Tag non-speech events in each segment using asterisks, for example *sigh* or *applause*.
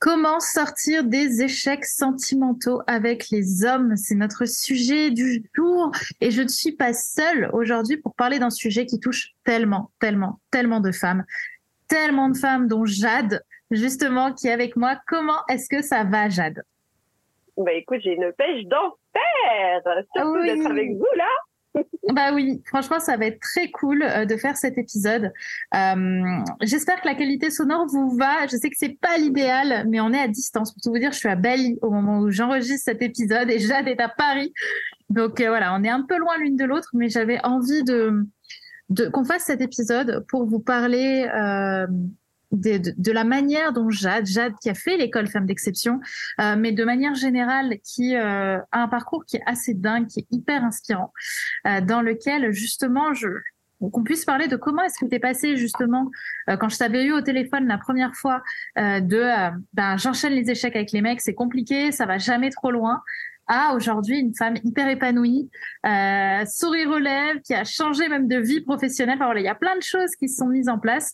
Comment sortir des échecs sentimentaux avec les hommes? C'est notre sujet du jour et je ne suis pas seule aujourd'hui pour parler d'un sujet qui touche tellement, tellement, tellement de femmes. Tellement de femmes dont Jade, justement, qui est avec moi. Comment est-ce que ça va, Jade? Bah écoute, j'ai une pêche d'enfer Surtout d'être avec vous là bah oui, franchement, ça va être très cool euh, de faire cet épisode. Euh, J'espère que la qualité sonore vous va. Je sais que c'est pas l'idéal, mais on est à distance. Pour tout vous dire, je suis à Bali au moment où j'enregistre cet épisode et Jade est à Paris. Donc euh, voilà, on est un peu loin l'une de l'autre, mais j'avais envie de, qu'on fasse cet épisode pour vous parler de, la manière dont Jade, Jade qui a fait l'école Femme d'exception, euh, mais de manière générale qui euh, a un parcours qui est assez dingue, qui est hyper inspirant, euh, dans lequel justement je qu'on puisse parler de comment est-ce que tu es passé justement quand je t'avais eu au téléphone la première fois de ben, j'enchaîne les échecs avec les mecs, c'est compliqué, ça va jamais trop loin à aujourd'hui une femme hyper épanouie, euh, sourire aux qui a changé même de vie professionnelle. Enfin, voilà, il y a plein de choses qui se sont mises en place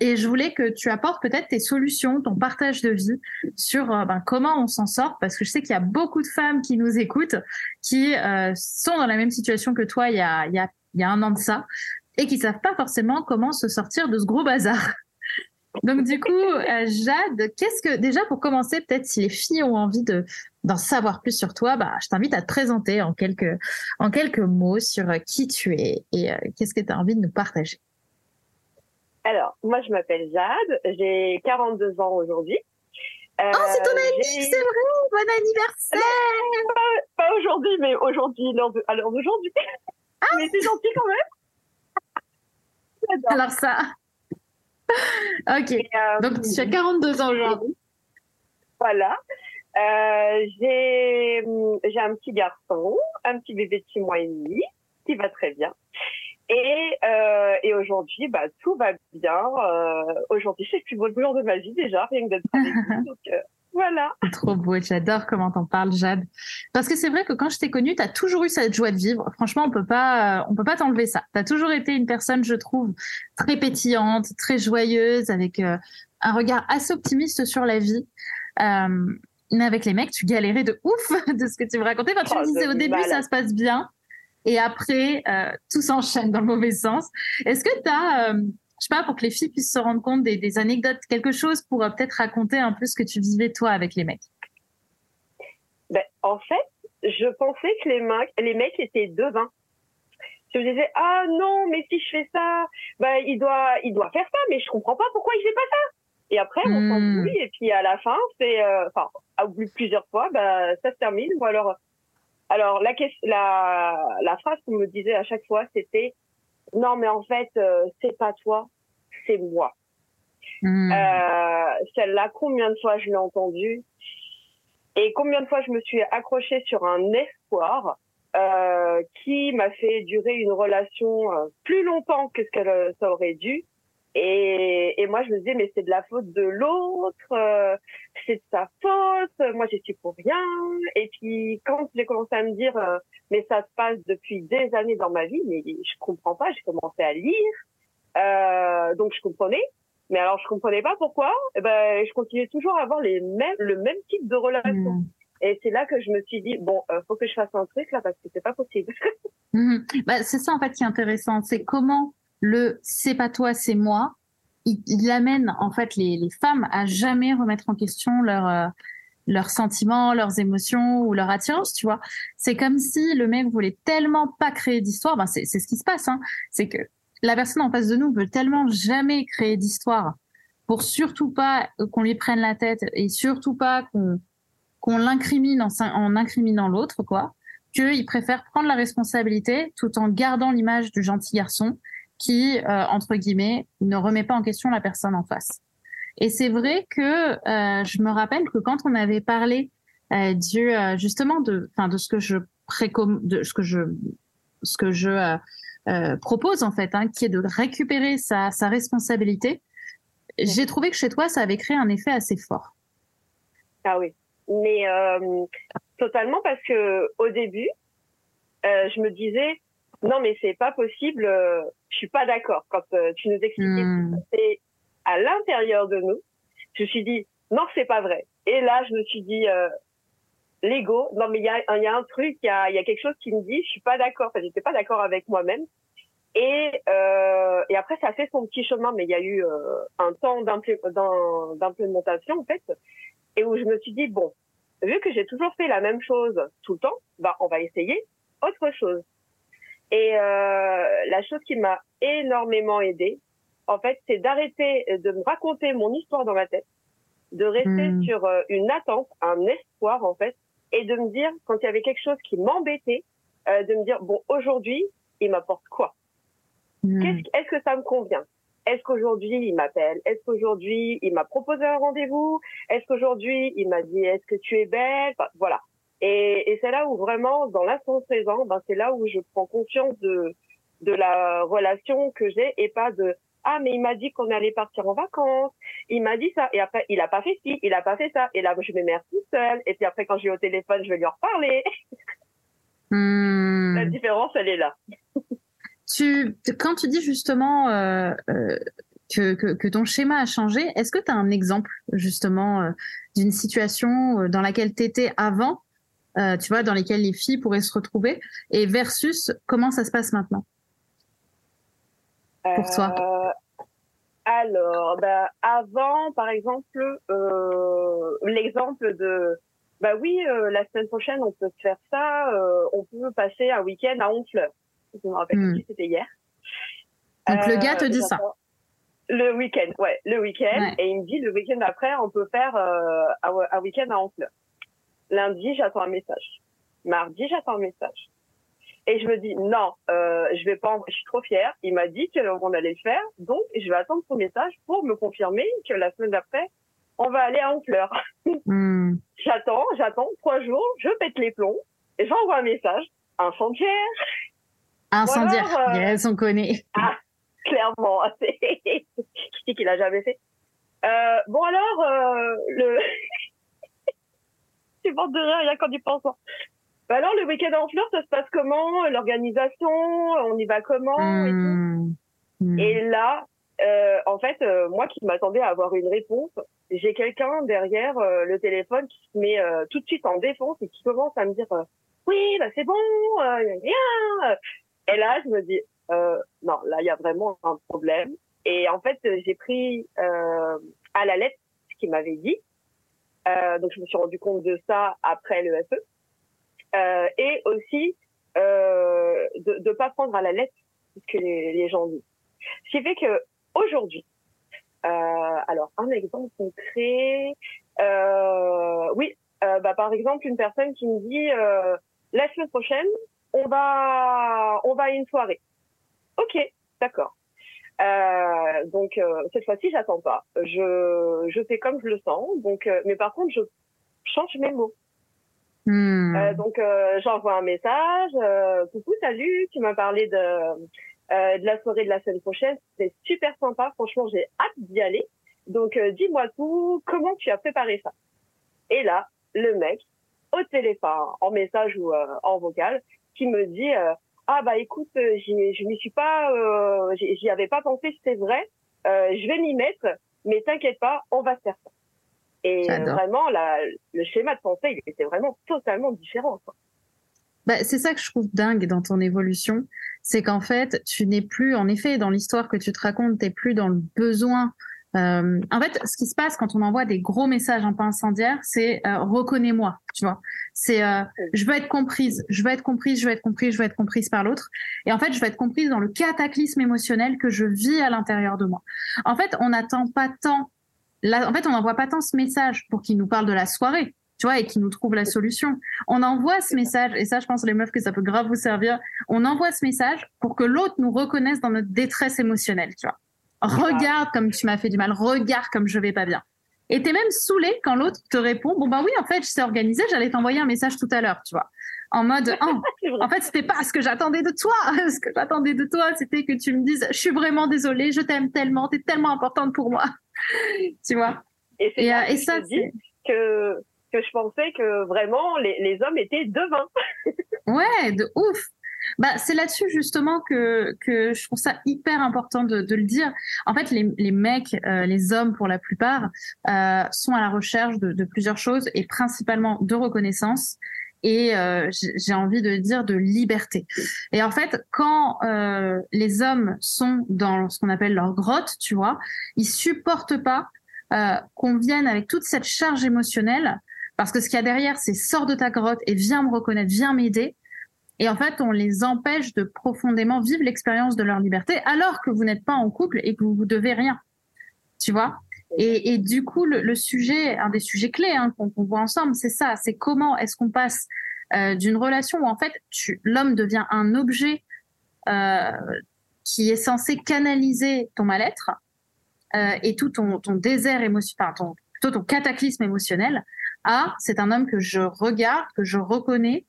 et je voulais que tu apportes peut-être tes solutions, ton partage de vie sur euh, ben, comment on s'en sort, parce que je sais qu'il y a beaucoup de femmes qui nous écoutent, qui euh, sont dans la même situation que toi il y a, il y a, il y a un an de ça, et qui savent pas forcément comment se sortir de ce gros bazar. *laughs* Donc du coup, euh, Jade, qu'est-ce que déjà pour commencer, peut-être si les filles ont envie de d'en savoir plus sur toi, bah, je t'invite à te présenter en quelques en quelques mots sur qui tu es et qu'est-ce que tu as envie de nous partager. Alors, moi, je m'appelle Jade, j'ai 42 ans aujourd'hui. Euh, oh, c'est ton anniversaire, c'est vrai, bon anniversaire Pas, pas aujourd'hui, mais aujourd'hui, à l'heure d'aujourd'hui. Ah mais c'est gentil quand même Alors ça... Ok, euh, donc tu as 42 ans aujourd'hui. Voilà. Euh, j'ai un petit garçon, un petit bébé de 6 mois et demi, qui va très bien. Et, euh, et aujourd'hui, bah, tout va bien. Euh, aujourd'hui, c'est le plus beau jour de ma vie déjà, rien que d'être. *laughs* Donc, euh, voilà. Trop beau, j'adore comment t'en parles, Jade. Parce que c'est vrai que quand je t'ai connue, t'as toujours eu cette joie de vivre. Franchement, on peut pas, on peut pas t'enlever ça. T'as toujours été une personne, je trouve, très pétillante, très joyeuse, avec euh, un regard assez optimiste sur la vie. Mais avec les mecs, tu galérais de ouf *laughs* de ce que tu me racontais. Quand tu me oh, disais au début, ça se passe bien et après, euh, tout s'enchaîne dans le mauvais sens. Est-ce que tu as, euh, je sais pas, pour que les filles puissent se rendre compte des, des anecdotes, quelque chose pour euh, peut-être raconter un peu ce que tu vivais toi avec les mecs? Ben, En fait, je pensais que les mecs, les mecs étaient devins. Je me disais, ah non, mais si je fais ça, ben, il, doit, il doit faire ça, mais je comprends pas pourquoi il fait pas ça. Et après, on s'en hmm. et puis à la fin, c'est, euh, enfin, au bout de plusieurs fois, ben, ça se termine, ou alors alors la, la, la phrase qu'on me disait à chaque fois, c'était non mais en fait euh, c'est pas toi, c'est moi. Hmm. Euh, Celle-là, combien de fois je l'ai entendue et combien de fois je me suis accrochée sur un espoir euh, qui m'a fait durer une relation euh, plus longtemps que ce qu'elle euh, aurait dû et, et, moi, je me disais, mais c'est de la faute de l'autre, euh, c'est de sa faute, moi, j'y suis pour rien. Et puis, quand j'ai commencé à me dire, euh, mais ça se passe depuis des années dans ma vie, mais je comprends pas, j'ai commencé à lire, euh, donc je comprenais. Mais alors, je comprenais pas pourquoi. Et eh ben, je continuais toujours à avoir les mêmes, le même type de relation. Mmh. Et c'est là que je me suis dit, bon, euh, faut que je fasse un truc là parce que c'est pas possible. *laughs* Mmh. Bah, c'est ça en fait qui est intéressant, c'est comment le c'est pas toi, c'est moi, il, amène en fait les, les, femmes à jamais remettre en question leur euh, leurs sentiments, leurs émotions ou leur attirance, tu vois. C'est comme si le mec voulait tellement pas créer d'histoire, ben c'est ce qui se passe, hein. c'est que la personne en face de nous veut tellement jamais créer d'histoire pour surtout pas qu'on lui prenne la tête et surtout pas qu'on qu'on l'incrimine en, en incriminant l'autre, quoi, qu'il préfère prendre la responsabilité tout en gardant l'image du gentil garçon qui, euh, entre guillemets, ne remet pas en question la personne en face. Et c'est vrai que euh, je me rappelle que quand on avait parlé euh, du euh, justement de, enfin de ce que je précom, de ce que je, ce que je euh, euh, propose en fait, hein, qui est de récupérer sa, sa responsabilité, j'ai trouvé que chez toi ça avait créé un effet assez fort. Ah oui, mais totalement parce que au début, je me disais non mais c'est pas possible euh, je suis pas d'accord quand euh, tu nous expliquais mmh. ce à l'intérieur de nous je me suis dit non, c'est pas vrai. Et là, je me suis dit, euh, l'ego, non, mais il y a, y a un truc, il y a, y a quelque chose qui me dit, je suis pas d'accord. Enfin, j'étais pas d'accord avec moi-même. Et, euh, et après, ça a fait son petit chemin, mais il y a eu un temps d'implémentation, en fait, et où je me suis dit, bon, vu que j'ai toujours fait la même chose tout le temps, bah, on va essayer autre chose. Et euh, la chose qui m'a énormément aidée, en fait, c'est d'arrêter de me raconter mon histoire dans ma tête, de rester hmm. sur euh, une attente, un espoir, en fait, et de me dire, quand il y avait quelque chose qui m'embêtait, euh, de me dire, bon, aujourd'hui, il m'apporte quoi? Hmm. Est-ce que ça me convient? Est-ce qu'aujourd'hui, il m'appelle? Est-ce qu'aujourd'hui, il m'a proposé un rendez-vous? Est-ce qu'aujourd'hui, il m'a dit, est-ce que tu es belle? Voilà. Et, et c'est là où vraiment, dans l'instant présent, ben, c'est là où je prends conscience de, de la relation que j'ai et pas de ah mais il m'a dit qu'on allait partir en vacances, il m'a dit ça et après il a pas fait ci, il a pas fait ça et là je vais mettre tout seul et puis après quand j'ai au téléphone je vais lui en reparler. Hmm. *laughs* La différence elle est là. tu quand tu dis justement euh, euh, que, que, que, ton schéma a changé, est-ce que tu as un exemple justement euh, d'une situation dans laquelle tu étais avant euh, tu vois, dans lesquelles les filles pourraient se retrouver, et versus comment ça se passe maintenant pour toi? Euh, Alors, bah, avant, par exemple, euh, l'exemple de, bah oui, la semaine prochaine, on peut faire ça, on peut passer un week-end à Honfleur. Je me rappelle hmm. c'était hier. Donc le gars te dit ça le week-end, ouais, le week-end. Et il me dit le week-end après, on peut faire un week-end à Honfleur. Lundi, j'attends un message. Mardi, j'attends un message. Et je me dis non, euh, je vais pas. Je suis trop fière. Il m'a dit qu'on allait le faire, donc je vais attendre son message pour me confirmer que la semaine d'après, on va aller à Honfleur. *laughs* Hmm. j'attends, j'attends trois jours, je pète les plombs et j'envoie un message. Incendiaire. Incendiaire. Alors, euh... yes, on connaît. Ah, clairement. *laughs* qui dit qu'il a jamais fait. Euh, bon alors, euh, le *laughs* *laughs* tu portes de rire rien qu'en y pensant. Bah alors, le week-end en fleurs, ça se passe comment? L'organisation, on y va comment? Et, tout. Hmm. et là, euh, en fait, euh, moi qui m'attendais à avoir une réponse, j'ai quelqu'un derrière euh, le téléphone qui se met euh, tout de suite en défense et qui commence à me dire oui, bah c'est bon, rien. Et là, je me dis non, là il y a vraiment un problème. Et en fait, j'ai pris à la lettre ce qu'il m'avait dit. Euh, donc je me suis rendu compte de ça après le FE. Euh, et aussi euh, de ne pas prendre à la lettre ce que les, gens disent. Ce qui fait que aujourd'hui, alors un exemple concret, oui, bah, par exemple une personne qui me dit la semaine prochaine on va on va à une soirée. Ok, d'accord. Euh, donc euh, cette fois-ci, j'attends pas. Je, je fais comme je le sens. Donc, euh, mais par contre, je change mes mots. Hmm. Donc j'envoie un message. Coucou, salut. Tu m'as parlé de de la soirée de la semaine prochaine. C'est super sympa. Franchement, j'ai hâte d'y aller. Donc dis-moi tout. Comment tu as préparé ça? Et là, le mec au téléphone, en message ou en vocal, qui me dit ah bah écoute, euh, je m'y suis pas, euh, j'y avais pas pensé, c'est vrai. Euh, je vais m'y mettre, mais t'inquiète pas, on va faire ça. Et vraiment, la, le schéma de pensée, il était vraiment totalement différent. Bah, c'est ça que je trouve dingue dans ton évolution, c'est qu'en fait, tu n'es plus, en effet, dans l'histoire que tu te racontes, tu n'es plus dans le besoin euh, en fait, ce qui se passe quand on envoie des gros messages un peu incendiaires, c'est euh, reconnais-moi, tu vois. C'est euh, je veux être comprise, je veux être comprise, je veux être comprise, je veux être comprise par l'autre. Et en fait, je veux être comprise dans le cataclysme émotionnel que je vis à l'intérieur de moi. En fait, on n'attend pas tant. en fait, on n'envoie pas tant ce message pour qu'il nous parle de la soirée, tu vois, et qu'il nous trouve la solution. On envoie ce message, et ça, je pense les meufs que ça peut grave vous servir. On envoie ce message pour que l'autre nous reconnaisse dans notre détresse émotionnelle, tu vois. Regarde comme tu m'as fait du mal. Regarde comme je vais pas bien. Et t'es même saoulé quand l'autre te répond bon bah oui en fait je sais organiser j'allais t'envoyer un message tout à l'heure tu vois. En mode *laughs* oh, en fait c'était pas ce que j'attendais de toi. *laughs* Ce que j'attendais de toi c'était que tu me dises je suis vraiment désolée je t'aime tellement t'es tellement importante pour moi. *laughs* Tu vois. Et, et, euh, et ça c'est que que je pensais que vraiment les, les hommes étaient devins. Ouais de ouf Bah, c'est là-dessus justement que, que je trouve ça hyper important de, de le dire. En fait, les, les mecs, euh, les hommes pour la plupart, euh, sont à la recherche de, de, plusieurs choses et principalement de reconnaissance et euh, j'ai envie de dire de liberté. Et en fait, quand euh, les hommes sont dans ce qu'on appelle leur grotte, tu vois, ils supportent pas euh, qu'on vienne avec toute cette charge émotionnelle parce que ce qu'il y a derrière, c'est sors de ta grotte et viens me reconnaître, viens m'aider. Et en fait, on les empêche de profondément vivre l'expérience de leur liberté alors que vous n'êtes pas en couple et que vous vous devez rien. Tu vois? Et, du coup, le, sujet, un des sujets clés hein, qu'on voit ensemble, c'est ça, c'est comment est-ce qu'on passe euh, d'une relation où en fait l'homme devient un objet euh, qui est censé canaliser ton mal-être euh, et tout ton, désert émotionnel, enfin plutôt ton cataclysme émotionnel, à c'est un homme que je regarde, que je reconnais,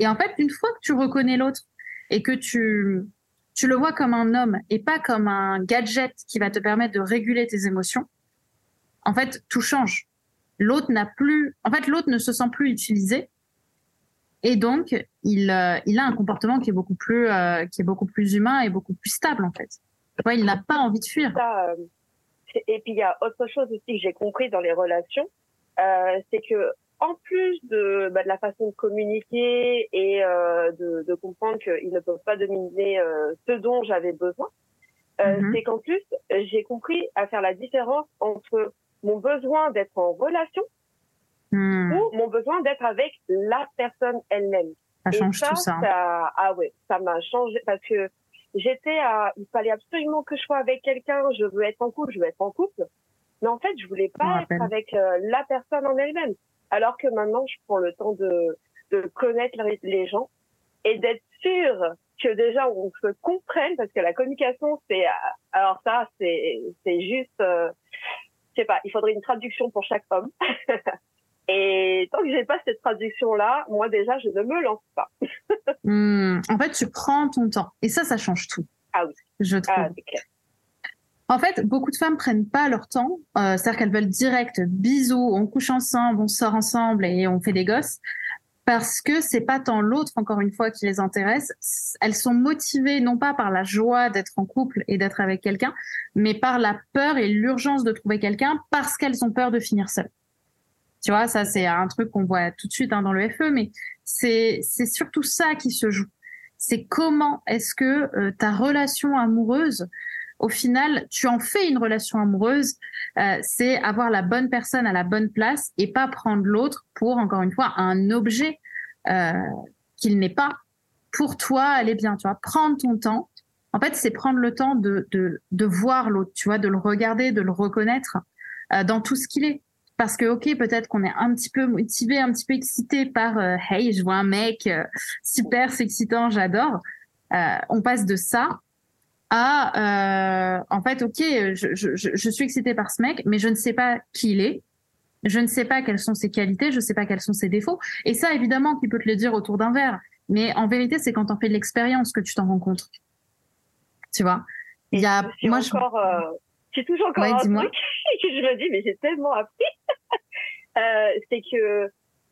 et en fait, une fois que tu reconnais l'autre et que tu, tu le vois comme un homme et pas comme un gadget qui va te permettre de réguler tes émotions, en fait, tout change. L'autre n'a plus, en fait, l'autre ne se sent plus utilisé. Et donc, il, euh, il a un comportement qui est beaucoup plus, euh, qui est beaucoup plus humain et beaucoup plus stable, en fait. Ouais, il n'a pas envie de fuir. Euh, et puis, il y a autre chose aussi que j'ai compris dans les relations, euh, c'est que en plus de, bah, de la façon de communiquer et euh, de, de, comprendre qu'ils ne peuvent pas dominer euh, ce dont j'avais besoin, euh, mm -hmm. c'est qu'en plus, j'ai compris à faire la différence entre mon besoin d'être en relation mm. ou mon besoin d'être avec la personne elle-même. Ça change ça, tout ça. ça. Ah ouais, ça m'a changé parce que j'étais à, il fallait absolument que je sois avec quelqu'un, je veux être en couple, je veux être en couple. Mais en fait, je voulais pas être avec euh, la personne en elle-même. Alors que maintenant, je prends le temps de, de connaître les gens et d'être sûr que déjà on se comprenne parce que la communication, c'est alors ça, c'est c'est juste, euh, je sais pas, il faudrait une traduction pour chaque homme. *laughs* et tant que j'ai pas cette traduction là, moi déjà, je ne me lance pas. *laughs* mmh. En fait, tu prends ton temps et ça, ça change tout. Ah oui. Je trouve. Ah, c'est clair. En fait, beaucoup de femmes prennent pas leur temps. Euh, C'est-à-dire qu'elles veulent direct bisous, on couche ensemble, on sort ensemble et on fait des gosses. Parce que c'est pas tant l'autre, encore une fois, qui les intéresse. Elles sont motivées non pas par la joie d'être en couple et d'être avec quelqu'un, mais par la peur et l'urgence de trouver quelqu'un parce qu'elles ont peur de finir seules. Tu vois, ça c'est un truc qu'on voit tout de suite hein, dans le FE, mais c'est surtout ça qui se joue. C'est comment est-ce que euh, ta relation amoureuse au final, tu en fais une relation amoureuse, euh, c'est avoir la bonne personne à la bonne place et pas prendre l'autre pour, encore une fois, un objet euh, qu'il n'est pas. Pour toi, elle est bien, tu vois. Prendre ton temps. En fait, c'est prendre le temps de, de, de voir l'autre, tu vois, de le regarder, de le reconnaître euh, dans tout ce qu'il est. Parce que, ok, peut-être qu'on est un petit peu motivé, un petit peu excité par, hey, je vois un mec super, c'est excitant, j'adore. on passe de ça à euh, en fait ok je, je, je, suis excitée par ce mec mais je ne sais pas qui il est. Je ne sais pas quelles sont ses qualités je ne sais pas quels sont ses défauts. Et ça évidemment qu'il peut te le dire autour d'un verre. Mais en vérité c'est quand on fait de l'expérience que tu t'en rends compte. Tu vois? Il y a je moi encore, je euh, j'ai toujours encore ouais, un truc *laughs* que je me dis mais j'ai tellement appris. *laughs* Euh, c'est que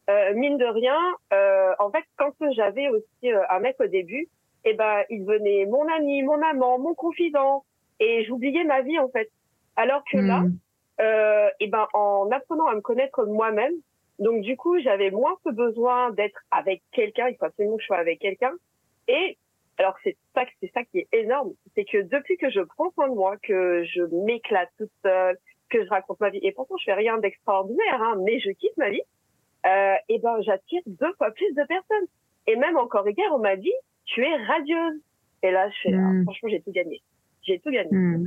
euh, mine de rien euh, en fait quand j'avais aussi euh, un mec au début eh ben, il devenait mon ami, mon amant, mon confident, et j'oubliais ma vie en fait. Alors que là, Hmm. euh, eh ben, en apprenant à me connaître moi-même, donc du coup, j'avais moins ce besoin d'être avec quelqu'un. Il faut absolument que je sois avec quelqu'un. Et alors c'est ça, c'est ça qui est énorme, c'est que depuis que je prends soin de moi, que je m'éclate toute seule, que je raconte ma vie, et pourtant je fais rien d'extraordinaire, hein, mais je kiffe ma vie. Euh, et ben, j'attire deux fois plus de personnes. Et même encore hier, on m'a dit, tu es radieuse. Et là, je fais, Mm. ah, franchement, j'ai tout gagné. J'ai tout gagné. Hmm.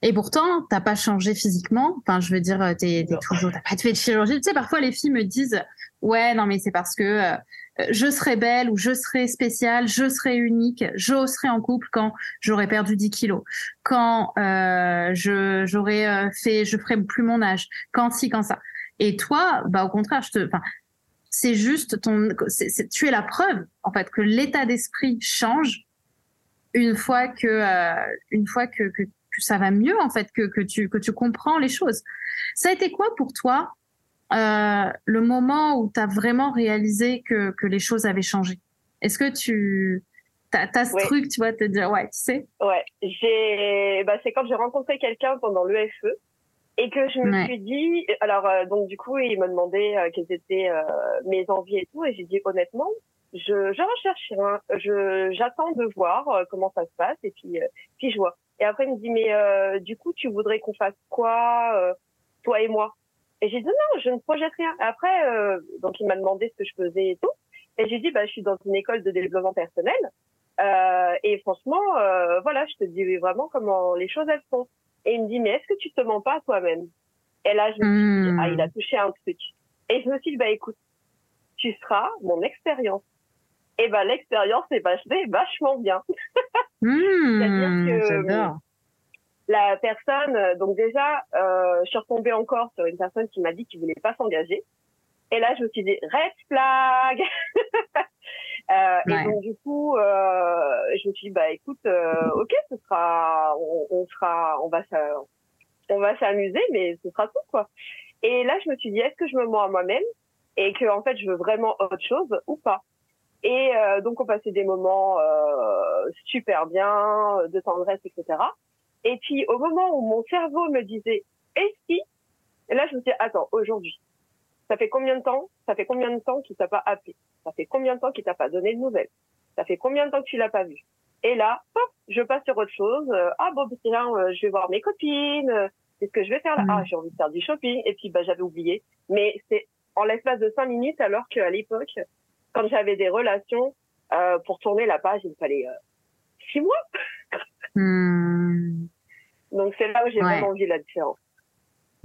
Et pourtant, t'as pas changé physiquement. Enfin, je veux dire, euh, t'es t'es toujours, t'as pas fait de chirurgie. Tu sais, parfois les filles me disent, ouais, non, mais c'est parce que euh, je serai belle ou je serai spéciale, je serai unique, je serai en couple quand j'aurai perdu 10 kilos, quand euh, je j'aurai fait, je ferai plus mon âge, quand ci, quand ça. Et toi, bah au contraire, je te, enfin, c'est juste ton, c'est- tu es la preuve en fait que l'état d'esprit change une fois que, euh, une fois que, que, que ça va mieux en fait, que, que tu que tu comprends les choses. Ça a été quoi pour toi euh, le moment où tu as vraiment réalisé que, que les choses avaient changé? Est-ce que tu as, ce truc, tu vois, te dire, ouais, tu sais? Ouais, j'ai, bah, c'est quand j'ai rencontré quelqu'un pendant l'EFE et que je me suis dit, alors euh, donc du coup, il m'a demandé euh, quelles étaient euh, mes envies et tout, et j'ai dit honnêtement, je, je recherche rien, je j'attends de voir comment ça se passe et puis puis je vois. Et après il me dit mais du coup tu voudrais qu'on fasse quoi, toi et moi? Et j'ai dit non, je ne projette rien. Après donc il m'a demandé ce que je faisais et tout, et j'ai dit bah je suis dans une école de développement personnel. et franchement, voilà, je te dis vraiment comment les choses elles sont. Et il me dit, mais est-ce que tu te mens pas toi-même? Et là, je me suis dit, ah, il a touché un truc. Et je me suis dit, bah écoute, tu seras mon expérience. Et bah l'expérience est vachement bien. *laughs* Hmm, C'est-à-dire que la personne, donc déjà, euh, je suis retombée encore sur une personne qui m'a dit qu'il voulait pas s'engager. Et là, je me suis dit, red flag *laughs* Euh, Et donc du coup, euh, je me suis dit bah écoute, euh, ok, ce sera, on, on sera, on va on va s'amuser, mais ce sera tout quoi. Et là, je me suis dit est-ce que je me mens à moi-même et que en fait je veux vraiment autre chose ou pas? Et euh, donc on passait des moments euh, super bien, de tendresse, etc. Et puis au moment où mon cerveau me disait et si, et là je me suis dit attends aujourd'hui, ça fait combien de temps Ça fait combien de temps qu'il t'a pas appelé? Ça fait combien de temps qu'il t'a pas donné de nouvelles? Ça fait combien de temps que tu l'as pas vu? Et là, hop, je passe sur autre chose. Euh, ah bon, tiens, euh, je vais voir mes copines. Euh, qu'est-ce que je vais faire là mm. Ah, j'ai envie de faire du shopping. Et puis, bah, j'avais oublié. Mais c'est en l'espace de cinq minutes, alors qu'à l'époque, quand j'avais des relations, euh, pour tourner la page, il me fallait six mois. *laughs* Mm. Donc c'est là où j'ai vraiment vu la différence.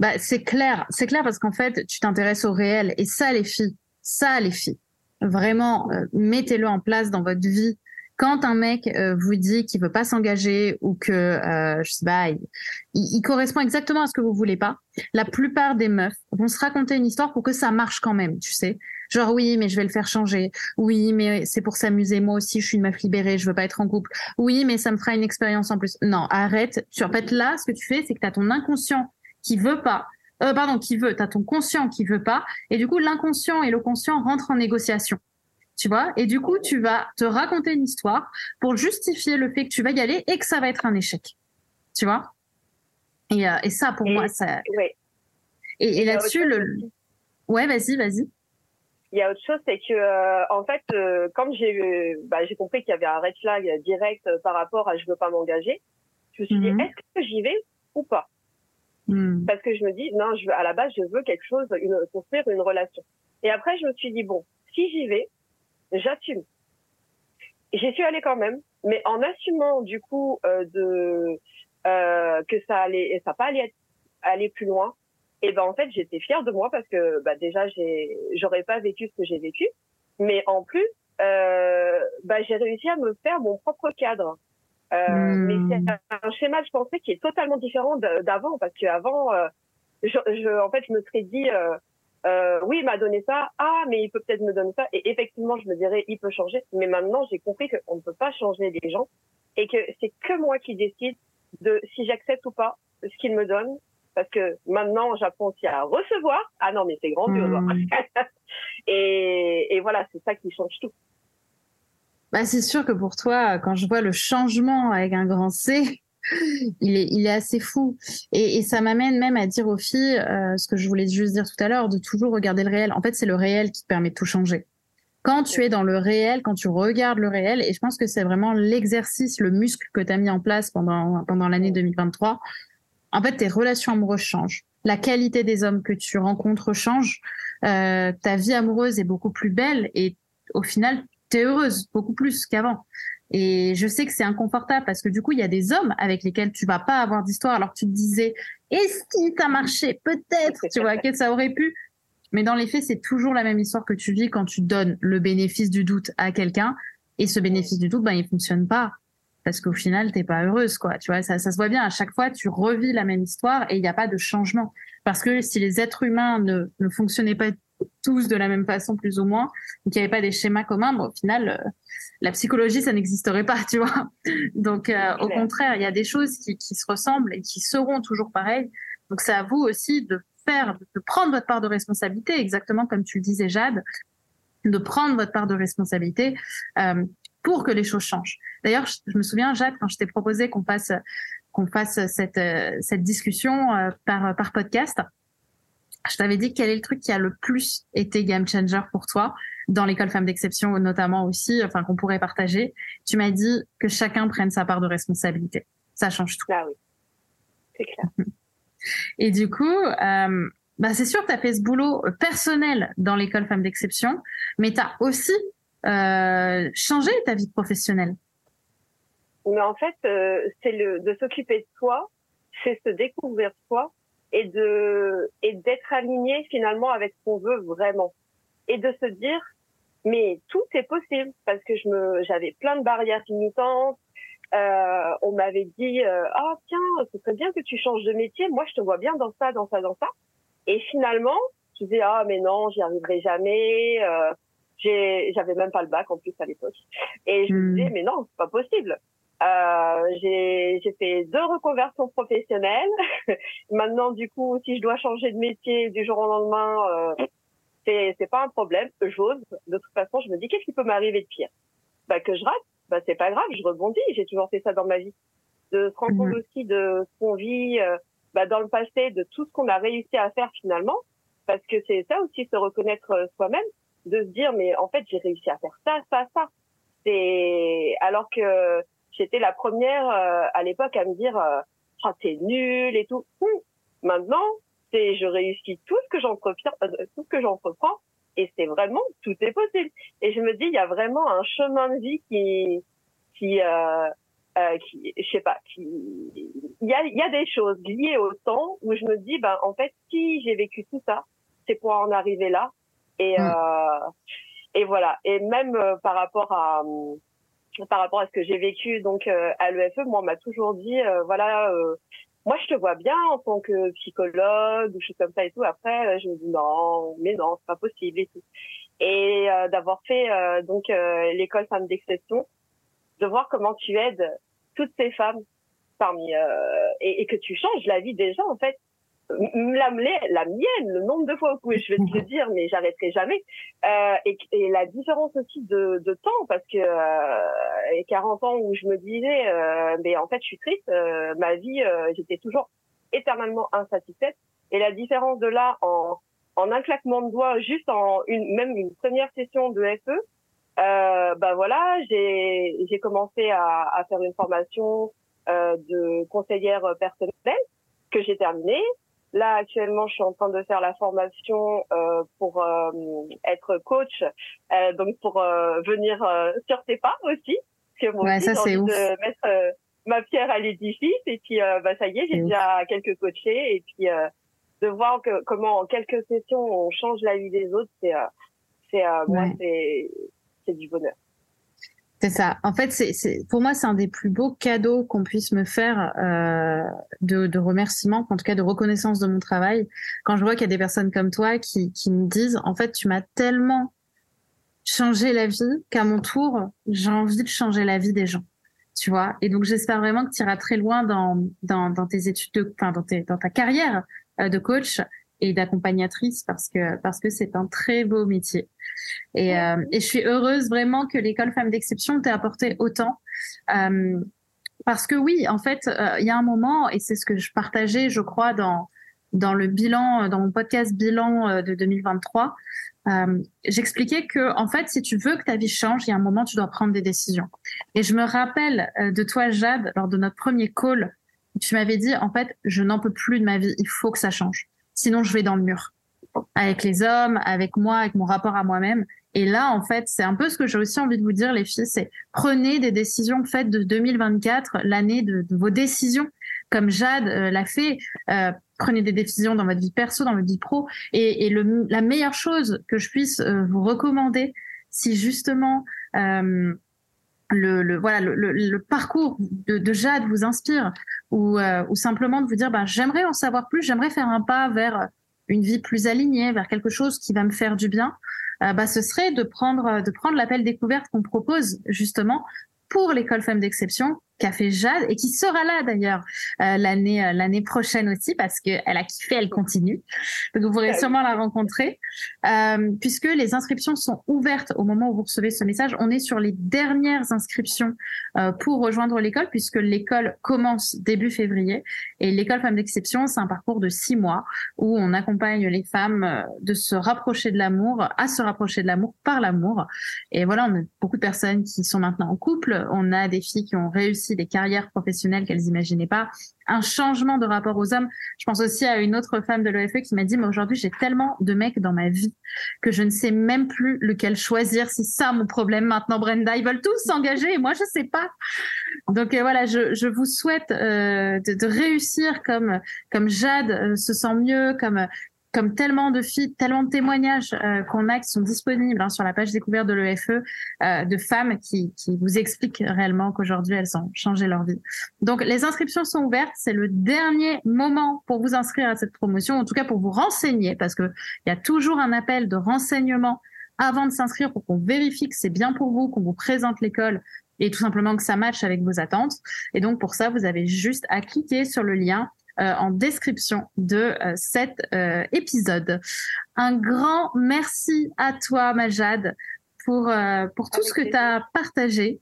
Bah, c'est clair, c'est clair parce qu'en fait, tu t'intéresses au réel et ça, les filles, ça, les filles, vraiment, euh, mettez-le en place dans votre vie. Quand un mec euh, vous dit qu'il veut pas s'engager ou que euh, je sais pas, il, correspond exactement à ce que vous voulez pas, la plupart des meufs vont se raconter une histoire pour que ça marche quand même, tu sais. Genre oui, mais je vais le faire changer. Oui, mais c'est pour s'amuser. Moi aussi, je suis une meuf libérée. Je veux pas être en couple. Oui, mais ça me fera une expérience en plus. Non, arrête. En fait là, ce que tu fais, c'est que tu as ton inconscient qui veut pas, euh, pardon, qui veut, tu as ton conscient qui veut pas, et du coup l'inconscient et le conscient rentrent en négociation. Tu vois? Et du coup, tu vas te raconter une histoire pour justifier le fait que tu vas y aller et que ça va être un échec. Tu vois? Et, euh, et, ça, pour moi, ça. Ouais. Et, et là-dessus, le. Ouais, vas-y, vas-y. Il y a autre chose, c'est que euh, en fait, euh, quand j'ai bah, j'ai compris qu'il y avait un red flag direct par rapport à je veux pas m'engager, je me suis dit mhm. est-ce que j'y vais ou pas? Hmm. Parce que je me dis, non, je à la base, je veux quelque chose, construire une relation. Et après, je me suis dit, bon, si j'y vais, j'assume. J'y suis allée quand même, mais en assumant du coup euh, de euh, que ça allait, ça pas aller aller plus loin. Et ben en fait, j'étais fière de moi parce que bah, déjà, j'ai, j'aurais pas vécu ce que j'ai vécu, mais en plus, euh, bah, j'ai réussi à me faire mon propre cadre. Euh, mais hmm. c'est un schéma, je pensais, qui est totalement différent d'avant, parce qu'avant, euh, je, je, en fait, je me serais dit, euh, euh, oui, il m'a donné ça, ah, mais il peut peut-être me donner ça, et effectivement, je me dirais, il peut changer, mais maintenant, j'ai compris qu'on ne peut pas changer les gens, et que c'est que moi qui décide de si j'accepte ou pas ce qu'il me donne, parce que maintenant, j'apprends aussi à recevoir. Ah non, mais c'est grandiose. Mmh. *laughs* et, et voilà, c'est ça qui change tout. Bah, c'est sûr que pour toi, quand je vois le changement avec un grand C, *laughs* il est, il est assez fou. Et, ça m'amène même à dire aux filles, euh, ce que je voulais juste dire tout à l'heure, de toujours regarder le réel. En fait, c'est le réel qui te permet de tout changer. Quand tu es dans le réel, quand tu regardes le réel, et je pense que c'est vraiment l'exercice, le muscle que tu as mis en place pendant, pendant l'année 2023, en fait, tes relations amoureuses changent. La qualité des hommes que tu rencontres change. Euh, ta vie amoureuse est beaucoup plus belle et au final, heureuse beaucoup plus qu'avant. Et je sais que c'est inconfortable parce que du coup, il y a des hommes avec lesquels tu vas pas avoir d'histoire alors que tu te disais, est-ce qu'il t'a marché? Peut-être, tu vois, que ça aurait pu. Mais dans les faits, c'est toujours la même histoire que tu vis quand tu donnes le bénéfice du doute à quelqu'un. Et ce bénéfice du doute, ben, il fonctionne pas. Parce qu'au final, t'es pas heureuse, quoi. Tu vois, ça, ça se voit bien. À chaque fois, tu revis la même histoire et il n'y a pas de changement. Parce que si les êtres humains ne, ne fonctionnaient pas tous de la même façon plus ou moins, donc il n'y avait pas des schémas communs, au final, euh, la psychologie, ça n'existerait pas, *laughs* tu vois. Donc euh, au contraire, il y a des choses qui, qui, se ressemblent et qui seront toujours pareilles. Donc c'est à vous aussi de faire, de prendre votre part de responsabilité, exactement comme tu le disais, Jade. de prendre votre part de responsabilité euh, pour que les choses changent. D'ailleurs, je, me souviens, Jade, quand je t'ai proposé qu'on fasse qu'on fasse cette cette discussion par par podcast, je t'avais dit quel est le truc qui a le plus été game changer pour toi dans l'école femmes d'exception notamment aussi, enfin qu'on pourrait partager. Tu m'as dit que chacun prenne sa part de responsabilité. Ça change tout. Ah oui, c'est clair. *laughs* Et du coup, euh, bah c'est sûr tu as fait ce boulot personnel dans l'école femmes d'exception, mais tu as aussi euh, changé ta vie professionnelle. Mais en fait, euh, c'est le de s'occuper de soi, c'est se découvrir soi et de et d'être aligné finalement avec ce qu'on veut vraiment. Et de se dire mais tout est possible parce que je me j'avais plein de barrières limitantes. Euh, on m'avait dit euh, ah tiens ce serait bien que tu changes de métier. Moi je te vois bien dans ça dans ça dans ça. Et finalement je disais ah mais non j'y arriverai jamais. Euh, j'avais même pas le bac en plus à l'époque. Et je me hmm. disais mais non c'est pas possible euh, j'ai fait deux reconversions professionnelles. *laughs* Maintenant, du coup, si je dois changer de métier du jour au lendemain, euh, c'est c'est pas un problème. J'ose. De toute façon, je me dis qu'est-ce qui peut m'arriver de pire? Bah que je rate. Bah c'est pas grave, je rebondis. J'ai toujours fait ça dans ma vie. De se rendre compte mhm. aussi de ce qu'on vit euh, bah, dans le passé, de tout ce qu'on a réussi à faire finalement, parce que c'est ça aussi se reconnaître euh, soi-même, de se dire mais en fait j'ai réussi à faire ça, ça, ça. C'est alors que j'étais la première euh, à l'époque à me dire euh, oh, t'es nul et tout. Hum. Maintenant, c'est je réussis tout ce que j'entreprends, euh, tout ce que j'entreprends et c'est vraiment tout est possible. Et je me dis il y a vraiment un chemin de vie qui qui euh, euh, qui je sais pas qui il y a il y a des choses liées au temps où je me dis ben en fait si j'ai vécu tout ça c'est pour en arriver là et euh, et voilà et même par rapport à par rapport à ce que j'ai vécu donc euh, à l'EFE, moi on m'a toujours dit euh, voilà euh, moi je te vois bien en tant que psychologue ou chose comme ça et tout. Après je me dis non mais non c'est pas possible et tout. Et d'avoir fait donc l'école femmes d'exception, de voir comment tu aides toutes ces femmes parmi et, et, que tu changes la vie des gens en fait la, mienne, le nombre de fois où je vais te le dire, mais j'arrêterai jamais. Euh, et, et, la différence aussi de, de temps, parce que euh, 40 ans où je me disais, euh, mais en fait, je suis triste, euh, ma vie, euh, j'étais toujours éternellement insatisfaite. Et la différence de là, en, en un claquement de doigts, juste en une, même une première session de FE, euh, bah voilà, j'ai j'ai commencé à, à, faire une formation euh, de conseillère personnelle que j'ai terminée. Là, actuellement, je suis en train de faire la formation euh, pour euh, être coach, euh, donc pour euh, venir euh, sur tes pas aussi. Parce que moi ouais, ça, j'ai envie de mettre ma pierre à l'édifice. Et puis, bah, ça y est, j'ai déjà quelques coachés. Et puis, de voir que, comment en quelques sessions, on change la vie des autres, c'est, c'est, moi, c'est, c'est du bonheur. C'est ça. En fait, pour moi, c'est un des plus beaux cadeaux qu'on puisse me faire euh, de, remerciement, en tout cas de reconnaissance de mon travail. Quand je vois qu'il y a des personnes comme toi qui, me disent, en fait, tu m'as tellement changé la vie qu'à mon tour, j'ai envie de changer la vie des gens. Tu vois? Et donc, j'espère vraiment que tu iras très loin dans, tes études, de, dans ta carrière euh, de coach et d'accompagnatrice parce que parce que c'est un très beau métier. Et, euh, et je suis heureuse vraiment que l'école Femmes d'exception t'ait apporté autant. Euh, parce que oui, en fait, euh, il y a un moment, et c'est ce que je partageais, je crois, dans dans le bilan, dans mon podcast bilan euh, de 2023, euh, j'expliquais que en fait, si tu veux que ta vie change, il y a un moment, tu dois prendre des décisions. Et je me rappelle de toi, Jade, lors de notre premier call, tu m'avais dit en fait, je n'en peux plus de ma vie, il faut que ça change sinon je vais dans le mur avec les hommes, avec moi, avec mon rapport à moi-même. Et là, en fait, c'est un peu ce que j'ai aussi envie de vous dire, les filles, c'est prenez des décisions faites de 2024, l'année de, vos décisions, comme Jade euh, l'a fait. Euh, prenez des décisions dans votre vie perso, dans votre vie pro. Et, la meilleure chose que je puisse euh, vous recommander, si justement le, parcours de, de, Jade vous inspire ou, euh, simplement de vous dire bah, j'aimerais en savoir plus, j'aimerais faire un pas vers une vie plus alignée, vers quelque chose qui va me faire du bien, euh, bah, ce serait de prendre de prendre l'appel découverte qu'on propose justement pour l'école Femmes d'exception qu'a fait Jade et qui sera là d'ailleurs euh, l'année euh, l'année prochaine aussi parce qu'elle a kiffé, elle continue. Donc vous pourrez sûrement la rencontrer euh, puisque les inscriptions sont ouvertes au moment où vous recevez ce message. On est sur les dernières inscriptions pour rejoindre l'école puisque l'école commence début février et l'école Femmes d'exception c'est un parcours de six mois où on accompagne les femmes de se rapprocher de l'amour, à se rapprocher de l'amour par l'amour. Et voilà, on a beaucoup de personnes qui sont maintenant en couple. On a des filles qui ont réussi des carrières professionnelles qu'elles n'imaginaient pas, un changement de rapport aux hommes. Je pense aussi à une autre femme de l'OFE qui m'a dit, mais aujourd'hui, j'ai tellement de mecs dans ma vie que je ne sais même plus lequel choisir. C'est ça mon problème maintenant, Brenda. Ils veulent tous s'engager et moi, je sais pas. Donc euh, voilà, je, vous souhaite euh, de, de, réussir comme comme Jade euh, se sent mieux, comme comme tellement de filles, tellement de témoignages euh, qu'on a qui sont disponibles hein, sur la page découverte de l'EFE, euh, de femmes qui, qui vous expliquent réellement qu'aujourd'hui elles ont changé leur vie. Donc les inscriptions sont ouvertes, c'est le dernier moment pour vous inscrire à cette promotion, en tout cas pour vous renseigner, parce que il y a toujours un appel de renseignement avant de s'inscrire pour qu'on vérifie que c'est bien pour vous, qu'on vous présente l'école et tout simplement que ça matche avec vos attentes. Et donc pour ça, vous avez juste à cliquer sur le lien en description de euh, cet euh, épisode. Un grand merci à toi, Majad pour, pour tout ce que tu as partagé.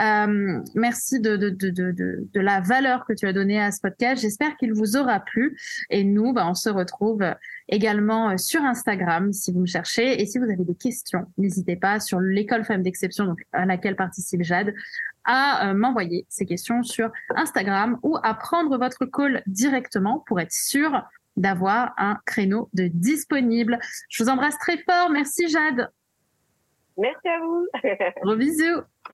Euh, merci de, de, de, de, de la valeur que tu as donnée à ce podcast. J'espère qu'il vous aura plu. Et nous, bah, on se retrouve également sur Instagram si vous me cherchez. Et si vous avez des questions, n'hésitez pas sur l'école Femmes d'Exception, donc à laquelle participe Jade, à euh, m'envoyer ces questions sur Instagram ou à prendre votre call directement pour être sûr d'avoir un créneau de disponible. Je vous embrasse très fort. Merci Jade. Merci à vous. *laughs* Gros bisous.